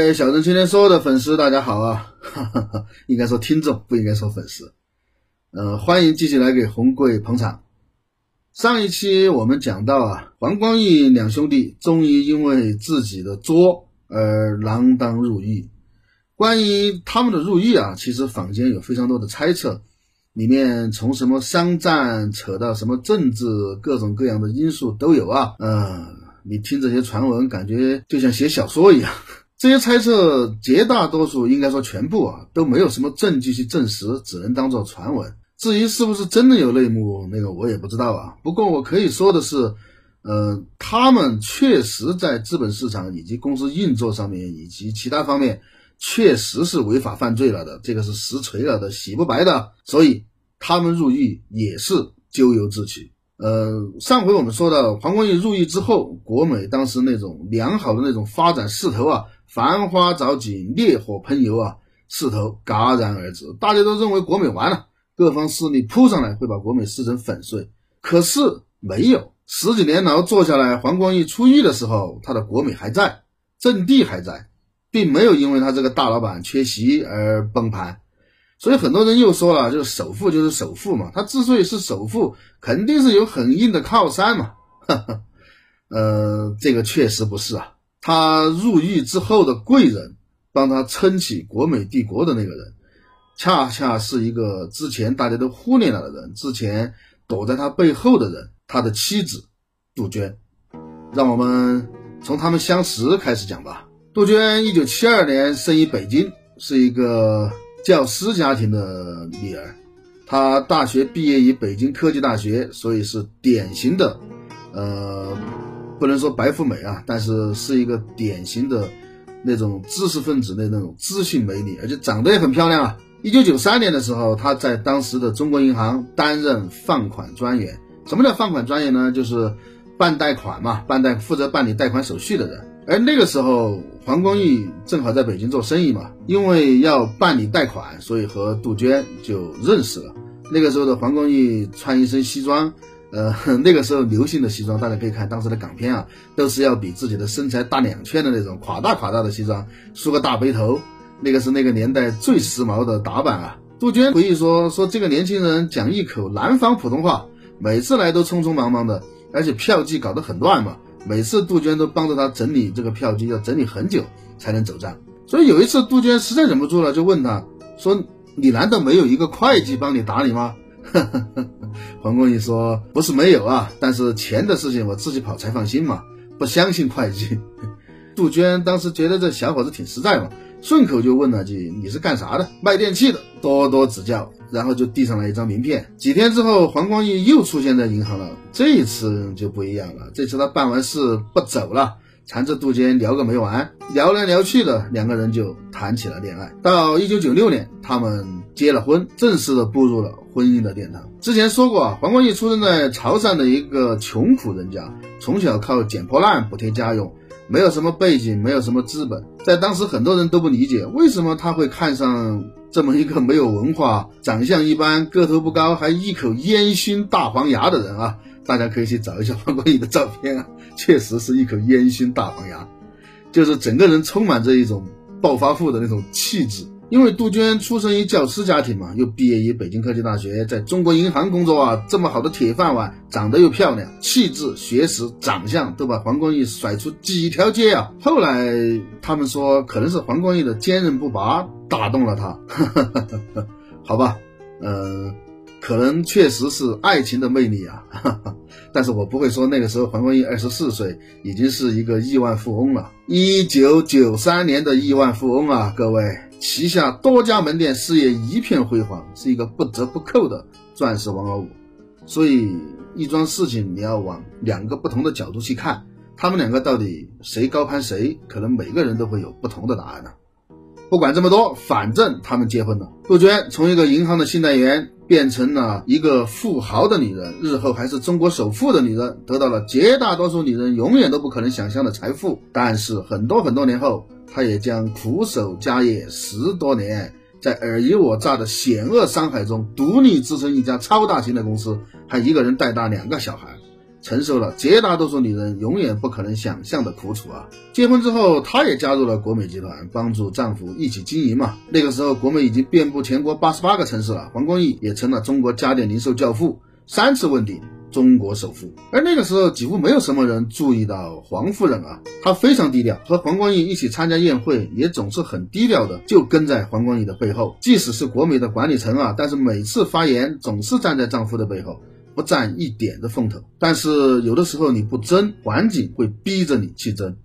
哎小镇青年说的粉丝，大家好啊！应该说听众，不应该说粉丝。呃，欢迎继续来给红贵捧场。上一期我们讲到啊，黄光裕两兄弟终于因为自己的作而锒铛入狱。关于他们的入狱啊，其实坊间有非常多的猜测，里面从什么商战扯到什么政治，各种各样的因素都有啊。呃，你听这些传闻，感觉就像写小说一样。这些猜测绝大多数，应该说全部啊，都没有什么证据去证实，只能当做传闻。至于是不是真的有内幕，那个我也不知道啊。不过我可以说的是，呃，他们确实在资本市场以及公司运作上面以及其他方面，确实是违法犯罪了的，这个是实锤了的，洗不白的。所以他们入狱也是咎由自取。呃，上回我们说到黄光裕入狱之后，国美当时那种良好的那种发展势头啊。繁花着锦，烈火喷油啊！势头戛然而止，大家都认为国美完了，各方势力扑上来会把国美撕成粉碎。可是没有，十几年牢坐下来，黄光裕出狱的时候，他的国美还在，阵地还在，并没有因为他这个大老板缺席而崩盘。所以很多人又说了，就是首富就是首富嘛，他之所以是首富，肯定是有很硬的靠山嘛。呃，这个确实不是啊。他入狱之后的贵人，帮他撑起国美帝国的那个人，恰恰是一个之前大家都忽略了的人，之前躲在他背后的人，他的妻子杜鹃。让我们从他们相识开始讲吧。杜鹃一九七二年生于北京，是一个教师家庭的女儿。她大学毕业于北京科技大学，所以是典型的，呃。不能说白富美啊，但是是一个典型的那种知识分子的那种知性美女，而且长得也很漂亮啊。一九九三年的时候，她在当时的中国银行担任放款专员。什么叫放款专员呢？就是办贷款嘛，办贷负责办理贷款手续的人。而那个时候，黄光裕正好在北京做生意嘛，因为要办理贷款，所以和杜鹃就认识了。那个时候的黄光裕穿一身西装。呃，那个时候流行的西装，大家可以看当时的港片啊，都是要比自己的身材大两圈的那种垮大垮大的西装，梳个大背头，那个是那个年代最时髦的打扮啊。杜鹃回忆说，说这个年轻人讲一口南方普通话，每次来都匆匆忙忙的，而且票据搞得很乱嘛，每次杜鹃都帮着他整理这个票据，要整理很久才能走账。所以有一次杜鹃实在忍不住了，就问他说：“你难道没有一个会计帮你打理吗？” 黄光裕说：“不是没有啊，但是钱的事情我自己跑才放心嘛，不相信会计。”杜鹃当时觉得这小伙子挺实在嘛，顺口就问了句：“你是干啥的？卖电器的，多多指教。”然后就递上来一张名片。几天之后，黄光义又出现在银行了，这一次就不一样了。这次他办完事不走了。缠着杜鹃聊个没完，聊来聊去的，两个人就谈起了恋爱。到一九九六年，他们结了婚，正式的步入了婚姻的殿堂。之前说过啊，黄光裕出生在潮汕的一个穷苦人家，从小靠捡破烂补贴家用，没有什么背景，没有什么资本。在当时，很多人都不理解，为什么他会看上这么一个没有文化、长相一般、个头不高、还一口烟熏大黄牙的人啊。大家可以去找一下黄光裕的照片啊，确实是一口烟熏大黄牙，就是整个人充满着一种暴发户的那种气质。因为杜鹃出生于教师家庭嘛，又毕业于北京科技大学，在中国银行工作啊，这么好的铁饭碗，长得又漂亮，气质、学识、长相都把黄光裕甩出几条街啊。后来他们说，可能是黄光裕的坚韧不拔打动了他，好吧，嗯。可能确实是爱情的魅力啊，但是我不会说那个时候黄光裕二十四岁已经是一个亿万富翁了。一九九三年的亿万富翁啊，各位旗下多家门店，事业一片辉煌，是一个不折不扣的钻石王老五。所以一桩事情你要往两个不同的角度去看，他们两个到底谁高攀谁，可能每个人都会有不同的答案呢。不管这么多，反正他们结婚了。杜鹃从一个银行的信贷员变成了一个富豪的女人，日后还是中国首富的女人，得到了绝大多数女人永远都不可能想象的财富。但是很多很多年后，她也将苦守家业十多年，在尔虞我诈的险恶商海中独立支撑一家超大型的公司，还一个人带大两个小孩。承受了绝大多数女人永远不可能想象的苦楚啊！结婚之后，她也加入了国美集团，帮助丈夫一起经营嘛。那个时候，国美已经遍布全国八十八个城市了，黄光裕也成了中国家电零售教父，三次问鼎中国首富。而那个时候，几乎没有什么人注意到黄夫人啊，她非常低调，和黄光裕一起参加宴会，也总是很低调的，就跟在黄光裕的背后。即使是国美的管理层啊，但是每次发言总是站在丈夫的背后。不占一点的风头，但是有的时候你不争，环境会逼着你去争。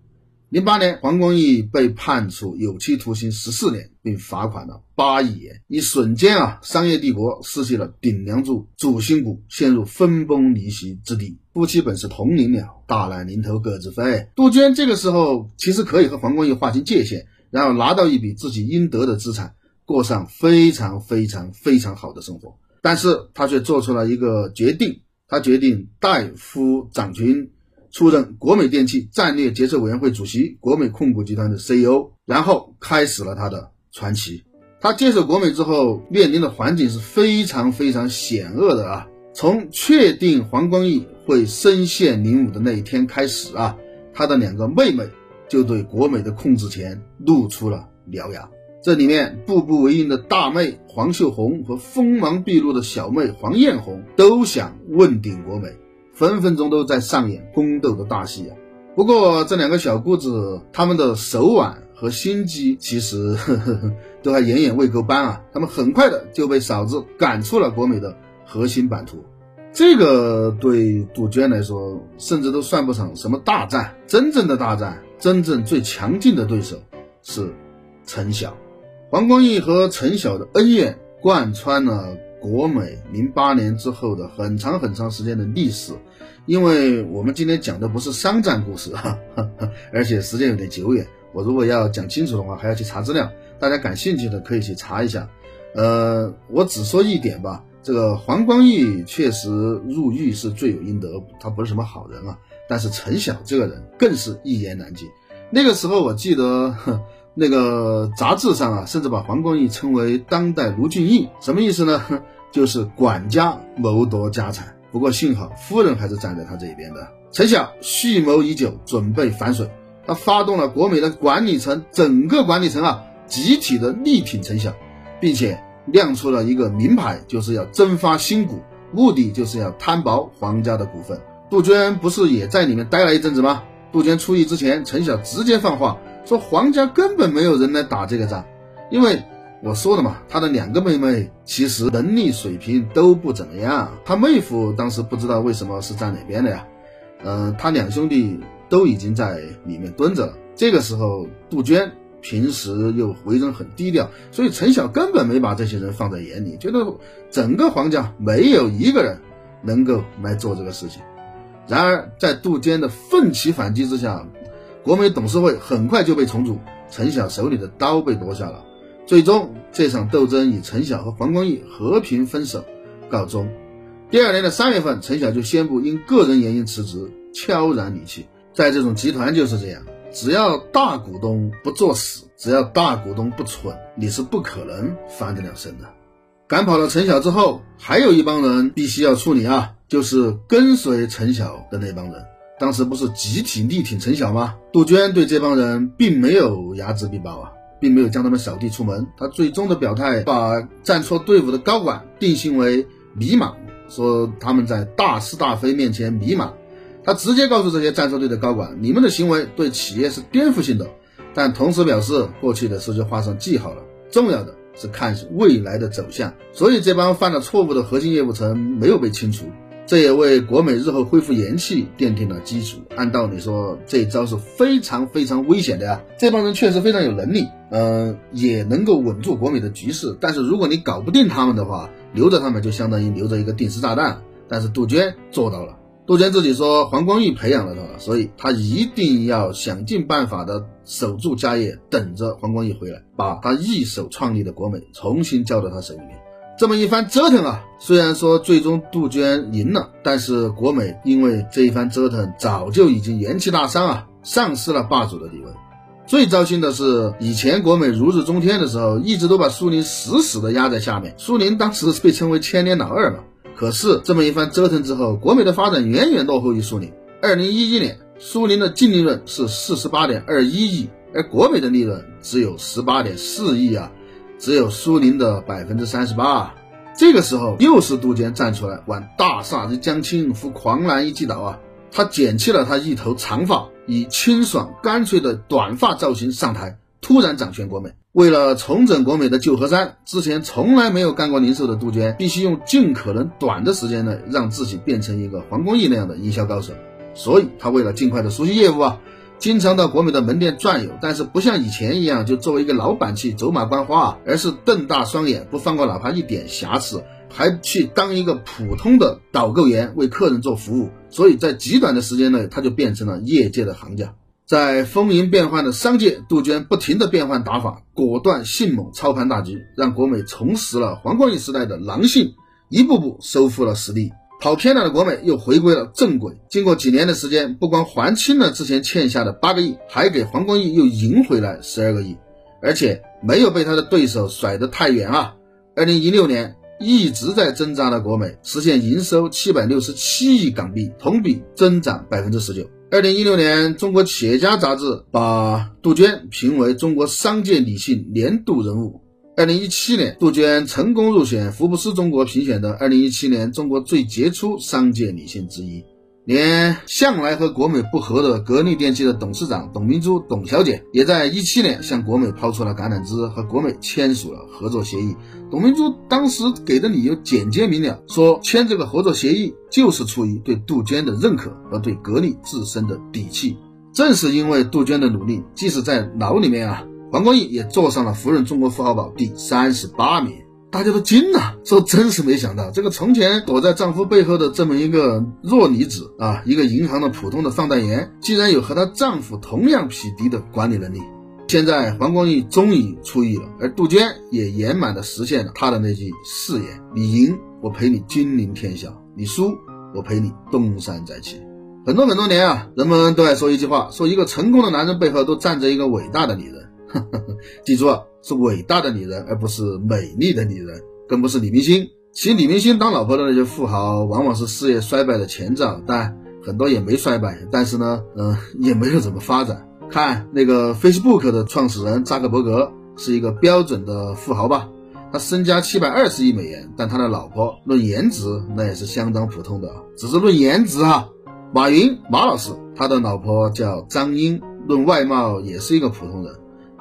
零八年，黄光裕被判处有期徒刑十四年，并罚款了八亿元。一瞬间啊，商业帝国失去了顶梁柱，主心骨陷入分崩离析之地。夫妻本是同林鸟，大难临头各自飞。杜鹃这个时候其实可以和黄光裕划清界限，然后拿到一笔自己应得的资产，过上非常非常非常好的生活。但是他却做出了一个决定，他决定代夫长群出任国美电器战略决策委员会主席、国美控股集团的 CEO，然后开始了他的传奇。他接手国美之后，面临的环境是非常非常险恶的啊！从确定黄光裕会身陷囹圄的那一天开始啊，他的两个妹妹就对国美的控制权露出了獠牙。这里面步步为营的大妹黄秀红和锋芒毕露的小妹黄艳红都想问鼎国美，分分钟都在上演宫斗的大戏啊！不过这两个小姑子，她们的手腕和心机其实呵呵呵都还远远未够班啊！她们很快的就被嫂子赶出了国美的核心版图，这个对杜鹃来说，甚至都算不上什么大战。真正的大战，真正最强劲的对手是陈晓。黄光裕和陈晓的恩怨贯穿了国美零八年之后的很长很长时间的历史，因为我们今天讲的不是商战故事哈，而且时间有点久远，我如果要讲清楚的话，还要去查资料。大家感兴趣的可以去查一下。呃，我只说一点吧，这个黄光裕确实入狱是罪有应得，他不是什么好人啊。但是陈晓这个人更是一言难尽。那个时候我记得。那个杂志上啊，甚至把黄光裕称为当代卢俊义，什么意思呢？就是管家谋夺家产。不过幸好夫人还是站在他这一边的。陈晓蓄谋已久，准备反水，他发动了国美的管理层，整个管理层啊，集体的力挺陈晓，并且亮出了一个名牌，就是要增发新股，目的就是要摊薄黄家的股份。杜鹃不是也在里面待了一阵子吗？杜鹃出狱之前，陈晓直接放话。说皇家根本没有人来打这个仗，因为我说了嘛，他的两个妹妹其实能力水平都不怎么样。他妹夫当时不知道为什么是站哪边的呀？嗯，他两兄弟都已经在里面蹲着了。这个时候，杜鹃平时又为人很低调，所以陈晓根本没把这些人放在眼里，觉得整个皇家没有一个人能够来做这个事情。然而，在杜鹃的奋起反击之下。国美董事会很快就被重组，陈晓手里的刀被夺下了。最终，这场斗争以陈晓和黄光裕和平分手告终。第二年的三月份，陈晓就宣布因个人原因辞职，悄然离去。在这种集团就是这样，只要大股东不作死，只要大股东不蠢，你是不可能翻得了身的。赶跑了陈晓之后，还有一帮人必须要处理啊，就是跟随陈晓的那帮人。当时不是集体力挺陈晓吗？杜鹃对这帮人并没有睚眦必报啊，并没有将他们扫地出门。他最终的表态，把站错队伍的高管定性为迷茫，说他们在大是大非面前迷茫。他直接告诉这些站错队的高管，你们的行为对企业是颠覆性的，但同时表示过去的事就画上记号了，重要的是看未来的走向。所以这帮犯了错误的核心业务层没有被清除。这也为国美日后恢复元气奠定了基础。按道理说，这一招是非常非常危险的呀。这帮人确实非常有能力，嗯，也能够稳住国美的局势。但是如果你搞不定他们的话，留着他们就相当于留着一个定时炸弹。但是杜鹃做到了，杜鹃自己说，黄光裕培养了他，所以他一定要想尽办法的守住家业，等着黄光裕回来，把他一手创立的国美重新交到他手里面。这么一番折腾啊，虽然说最终杜鹃赢了，但是国美因为这一番折腾，早就已经元气大伤啊，丧失了霸主的地位。最糟心的是，以前国美如日中天的时候，一直都把苏宁死死的压在下面，苏宁当时被称为千年老二嘛。可是这么一番折腾之后，国美的发展远远落后于苏宁。二零一一年，苏宁的净利润是四十八点二一亿，而国美的利润只有十八点四亿啊，只有苏宁的百分之三十八。这个时候，又是杜鹃站出来，玩大厦之将倾，扶狂澜一击倒啊！他剪去了他一头长发，以清爽干脆的短发造型上台，突然掌权国美。为了重整国美的旧河山，之前从来没有干过零售的杜鹃，必须用尽可能短的时间内让自己变成一个黄光裕那样的营销高手。所以，他为了尽快的熟悉业务啊，经常到国美的门店转悠。但是，不像以前一样就作为一个老板去走马观花，而是瞪大双眼，不放过哪怕一点瑕疵，还去当一个普通的导购员，为客人做服务。所以在极短的时间内，他就变成了业界的行家。在风云变幻的商界，杜鹃不停地变换打法，果断迅猛，操盘大局，让国美重拾了黄光裕时代的狼性，一步步收复了实力。跑偏了的国美又回归了正轨。经过几年的时间，不光还清了之前欠下的八个亿，还给黄光裕又赢回来十二个亿，而且没有被他的对手甩得太远啊！二零一六年一直在挣扎的国美，实现营收七百六十七亿港币，同比增长百分之十九。二零一六年，中国企业家杂志把杜鹃评为中国商界女性年度人物。二零一七年，杜鹃成功入选福布斯中国评选的二零一七年中国最杰出商界女性之一。连向来和国美不和的格力电器的董事长董明珠董小姐，也在一七年向国美抛出了橄榄枝，和国美签署了合作协议。董明珠当时给的理由简洁明了，说签这个合作协议就是出于对杜鹃的认可和对格力自身的底气。正是因为杜鹃的努力，即使在牢里面啊，黄光裕也坐上了福润中国富豪榜第三十八名。大家都惊了，说真是没想到，这个从前躲在丈夫背后的这么一个弱女子啊，一个银行的普通的放贷员，竟然有和她丈夫同样匹敌的管理能力。现在黄光裕终于出狱了，而杜鹃也圆满的实现了她的那句誓言：你赢，我陪你君临天下；你输，我陪你东山再起。很多很多年啊，人们都爱说一句话，说一个成功的男人背后都站着一个伟大的女人。记住啊。是伟大的女人，而不是美丽的女人，更不是女明星。其实女明星当老婆的那些富豪，往往是事业衰败的前兆，但很多也没衰败，但是呢，嗯，也没有怎么发展。看那个 Facebook 的创始人扎克伯格，是一个标准的富豪吧？他身家七百二十亿美元，但他的老婆论颜值那也是相当普通的，只是论颜值哈。马云马老师，他的老婆叫张英，论外貌也是一个普通人。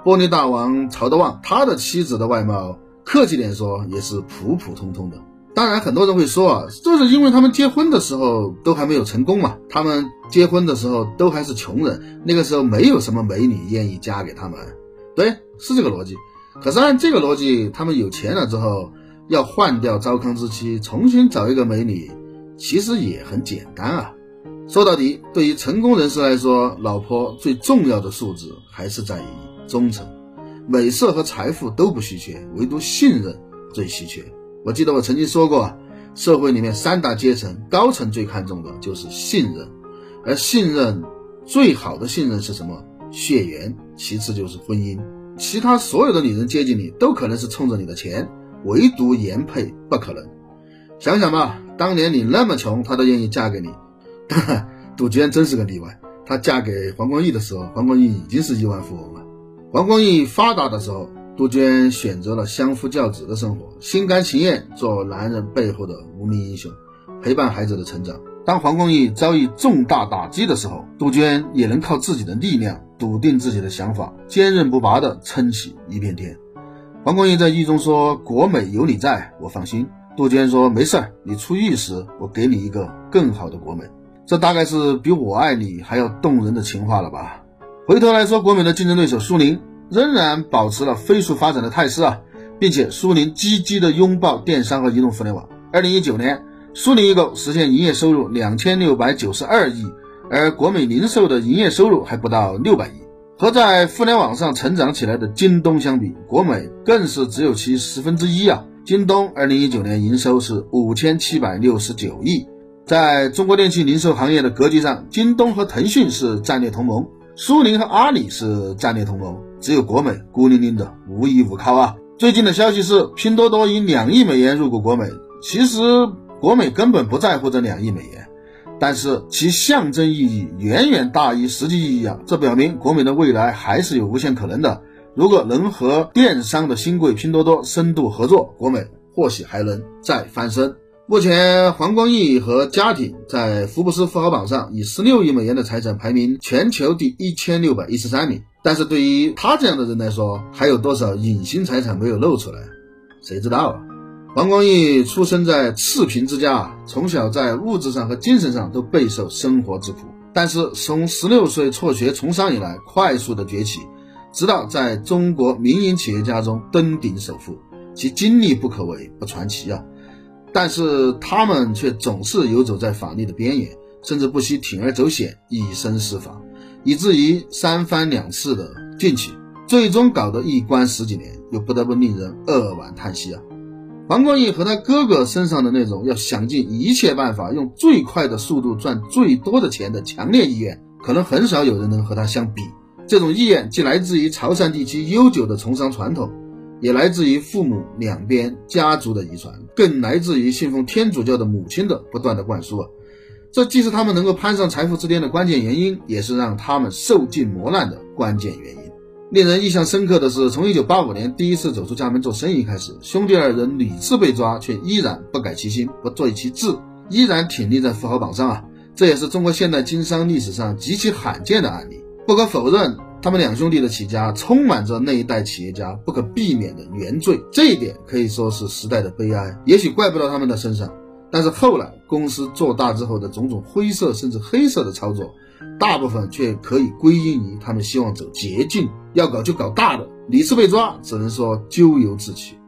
玻璃大王曹德旺，他的妻子的外貌，客气点说也是普普通通的。当然，很多人会说啊，这是因为他们结婚的时候都还没有成功嘛。他们结婚的时候都还是穷人，那个时候没有什么美女愿意嫁给他们。对，是这个逻辑。可是按这个逻辑，他们有钱了之后，要换掉糟糠之妻，重新找一个美女，其实也很简单啊。说到底，对于成功人士来说，老婆最重要的素质还是在于。忠诚、美色和财富都不稀缺，唯独信任最稀缺。我记得我曾经说过，社会里面三大阶层，高层最看重的就是信任，而信任最好的信任是什么？血缘，其次就是婚姻。其他所有的女人接近你，都可能是冲着你的钱，唯独颜配不可能。想想吧，当年你那么穷，她都愿意嫁给你。杜鹃真是个例外，她嫁给黄光裕的时候，黄光裕已经是亿万富翁了。黄光裕发达的时候，杜鹃选择了相夫教子的生活，心甘情愿做男人背后的无名英雄，陪伴孩子的成长。当黄光裕遭遇重大打击的时候，杜鹃也能靠自己的力量，笃定自己的想法，坚韧不拔地撑起一片天。黄光裕在狱中说：“国美有你在，我放心。”杜鹃说：“没事儿，你出狱时，我给你一个更好的国美。”这大概是比我爱你还要动人的情话了吧。回头来说，国美的竞争对手苏宁仍然保持了飞速发展的态势啊，并且苏宁积极的拥抱电商和移动互联网。二零一九年，苏宁易购实现营业收入两千六百九十二亿，而国美零售的营业收入还不到六百亿。和在互联网上成长起来的京东相比，国美更是只有其十分之一啊！京东二零一九年营收是五千七百六十九亿。在中国电器零售行业的格局上，京东和腾讯是战略同盟，苏宁和阿里是战略同盟，只有国美孤零零的无依无靠啊！最近的消息是，拼多多以两亿美元入股国美。其实国美根本不在乎这两亿美元，但是其象征意义远远大于实际意义啊！这表明国美的未来还是有无限可能的。如果能和电商的新贵拼多多深度合作，国美或许还能再翻身。目前，黄光裕和家庭在福布斯富豪榜上以十六亿美元的财产排名全球第一千六百一十三名。但是对于他这样的人来说，还有多少隐形财产没有露出来？谁知道啊？黄光裕出生在赤贫之家，从小在物质上和精神上都备受生活之苦。但是从十六岁辍学从商以来，快速的崛起，直到在中国民营企业家中登顶首富，其经历不可谓不传奇啊。但是他们却总是游走在法律的边缘，甚至不惜铤而走险，以身试法。以至于三番两次的进去，最终搞得一关十几年，又不得不令人扼腕叹息啊！黄光裕和他哥哥身上的那种要想尽一切办法用最快的速度赚最多的钱的强烈意愿，可能很少有人能和他相比。这种意愿既来自于潮汕地区悠久的从商传统，也来自于父母两边家族的遗传，更来自于信奉天主教的母亲的不断的灌输啊！这既是他们能够攀上财富之巅的关键原因，也是让他们受尽磨难的关键原因。令人印象深刻的是，从1985年第一次走出家门做生意开始，兄弟二人屡次被抓，却依然不改其心，不坠其志，依然挺立在富豪榜上啊！这也是中国现代经商历史上极其罕见的案例。不可否认，他们两兄弟的起家充满着那一代企业家不可避免的原罪，这一点可以说是时代的悲哀，也许怪不到他们的身上。但是后来公司做大之后的种种灰色甚至黑色的操作，大部分却可以归因于他们希望走捷径，要搞就搞大的。屡次被抓，只能说咎由自取。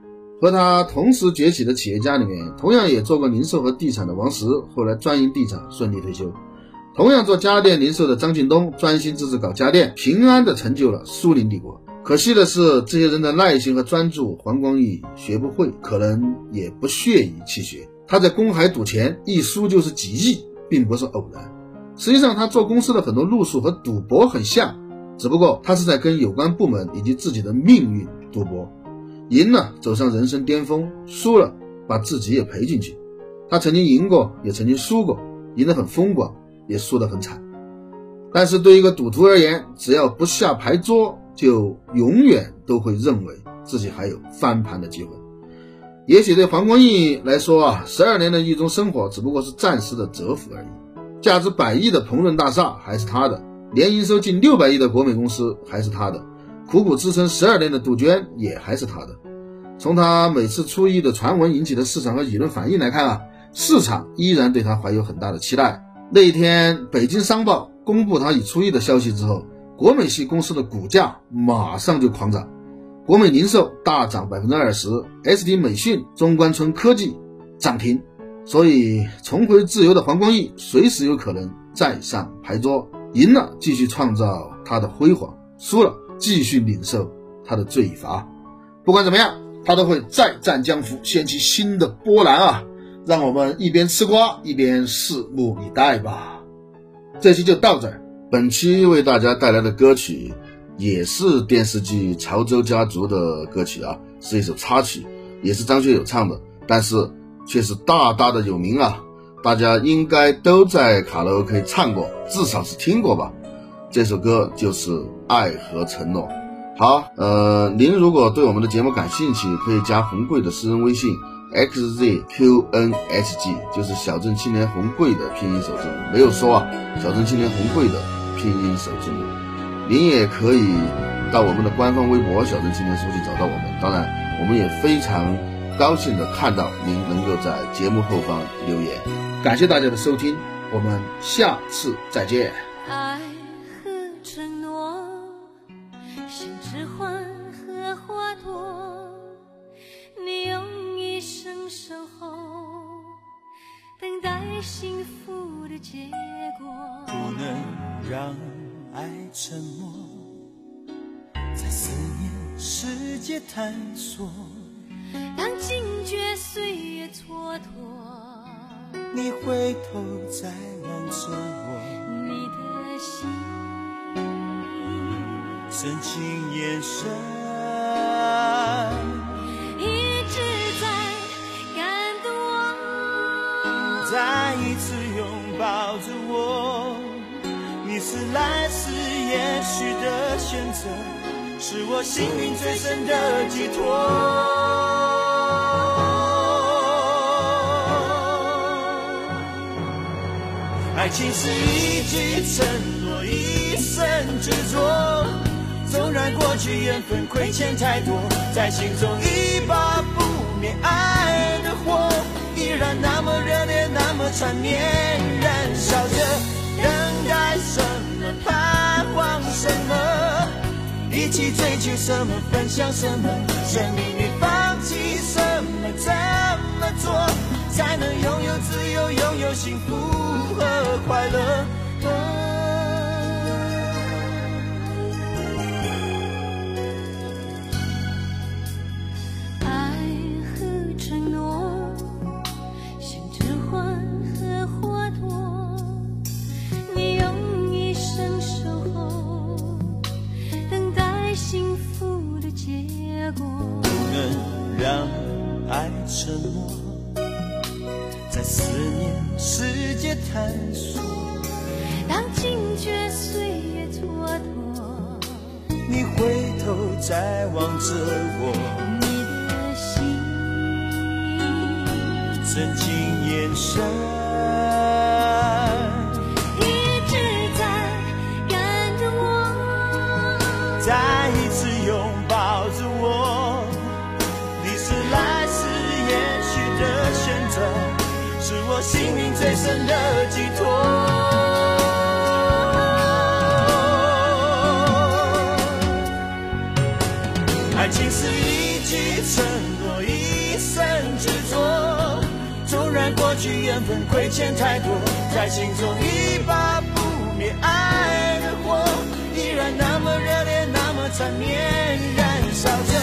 和他同时崛起的企业家里面，同样也做过零售和地产的王石，后来专营地产顺利退休；同样做家电零售的张近东，专心致志搞家电，平安的成就了苏宁帝国。可惜的是，这些人的耐心和专注，黄光裕学不会，可能也不屑于去学。他在公海赌钱，一输就是几亿，并不是偶然。实际上，他做公司的很多路数和赌博很像，只不过他是在跟有关部门以及自己的命运赌博。赢了走上人生巅峰，输了把自己也赔进去。他曾经赢过，也曾经输过，赢得很风光，也输得很惨。但是对一个赌徒而言，只要不下牌桌，就永远都会认为自己还有翻盘的机会。也许对黄光裕来说啊，十二年的狱中生活只不过是暂时的蛰伏而已。价值百亿的鹏润大厦还是他的，年营收近六百亿的国美公司还是他的，苦苦支撑十二年的杜鹃也还是他的。从他每次出狱的传闻引起的市场和舆论反应来看啊，市场依然对他怀有很大的期待。那一天，北京商报公布他已出狱的消息之后，国美系公司的股价马上就狂涨。国美零售大涨百分之二十，ST 美讯、中关村科技涨停，所以重回自由的黄光裕随时有可能再上牌桌，赢了继续创造他的辉煌，输了继续领受他的罪罚。不管怎么样，他都会再战江湖，掀起新的波澜啊！让我们一边吃瓜一边拭目以待吧。这期就到这儿，本期为大家带来的歌曲。也是电视剧《潮州家族》的歌曲啊，是一首插曲，也是张学友唱的，但是却是大大的有名啊！大家应该都在卡拉 OK 唱过，至少是听过吧？这首歌就是《爱和承诺》。好，呃，您如果对我们的节目感兴趣，可以加红贵的私人微信 xzqnhg，就是小镇青年红贵的拼音首字母，没有说啊，小镇青年红贵的拼音首字母。您也可以到我们的官方微博“小镇青年书记”找到我们。当然，我们也非常高兴的看到您能够在节目后方留言。感谢大家的收听，我们下次再见。幸福的结果。不能让爱沉默，在思念世界探索。当惊觉岁月蹉跎，你回头再望着我，你的心深情眼神，再一次拥抱着我。你是来世也许的选择，是我幸运最深的寄托。爱情是一句承诺，一生执着。纵然过去缘分亏欠太多，在心中一把不灭爱的火，然那么热烈，那么缠绵，燃烧着。等待什么，盼望什么，一起追求什么，分享什么，生命里放弃什么，怎么做才能拥有自由，拥有幸福和快乐？运最深的寄托。爱情是一句承诺，一生执着。纵然过去缘分亏欠太多，在心中一把不灭爱的火，依然那么热烈，那么缠绵，燃烧着。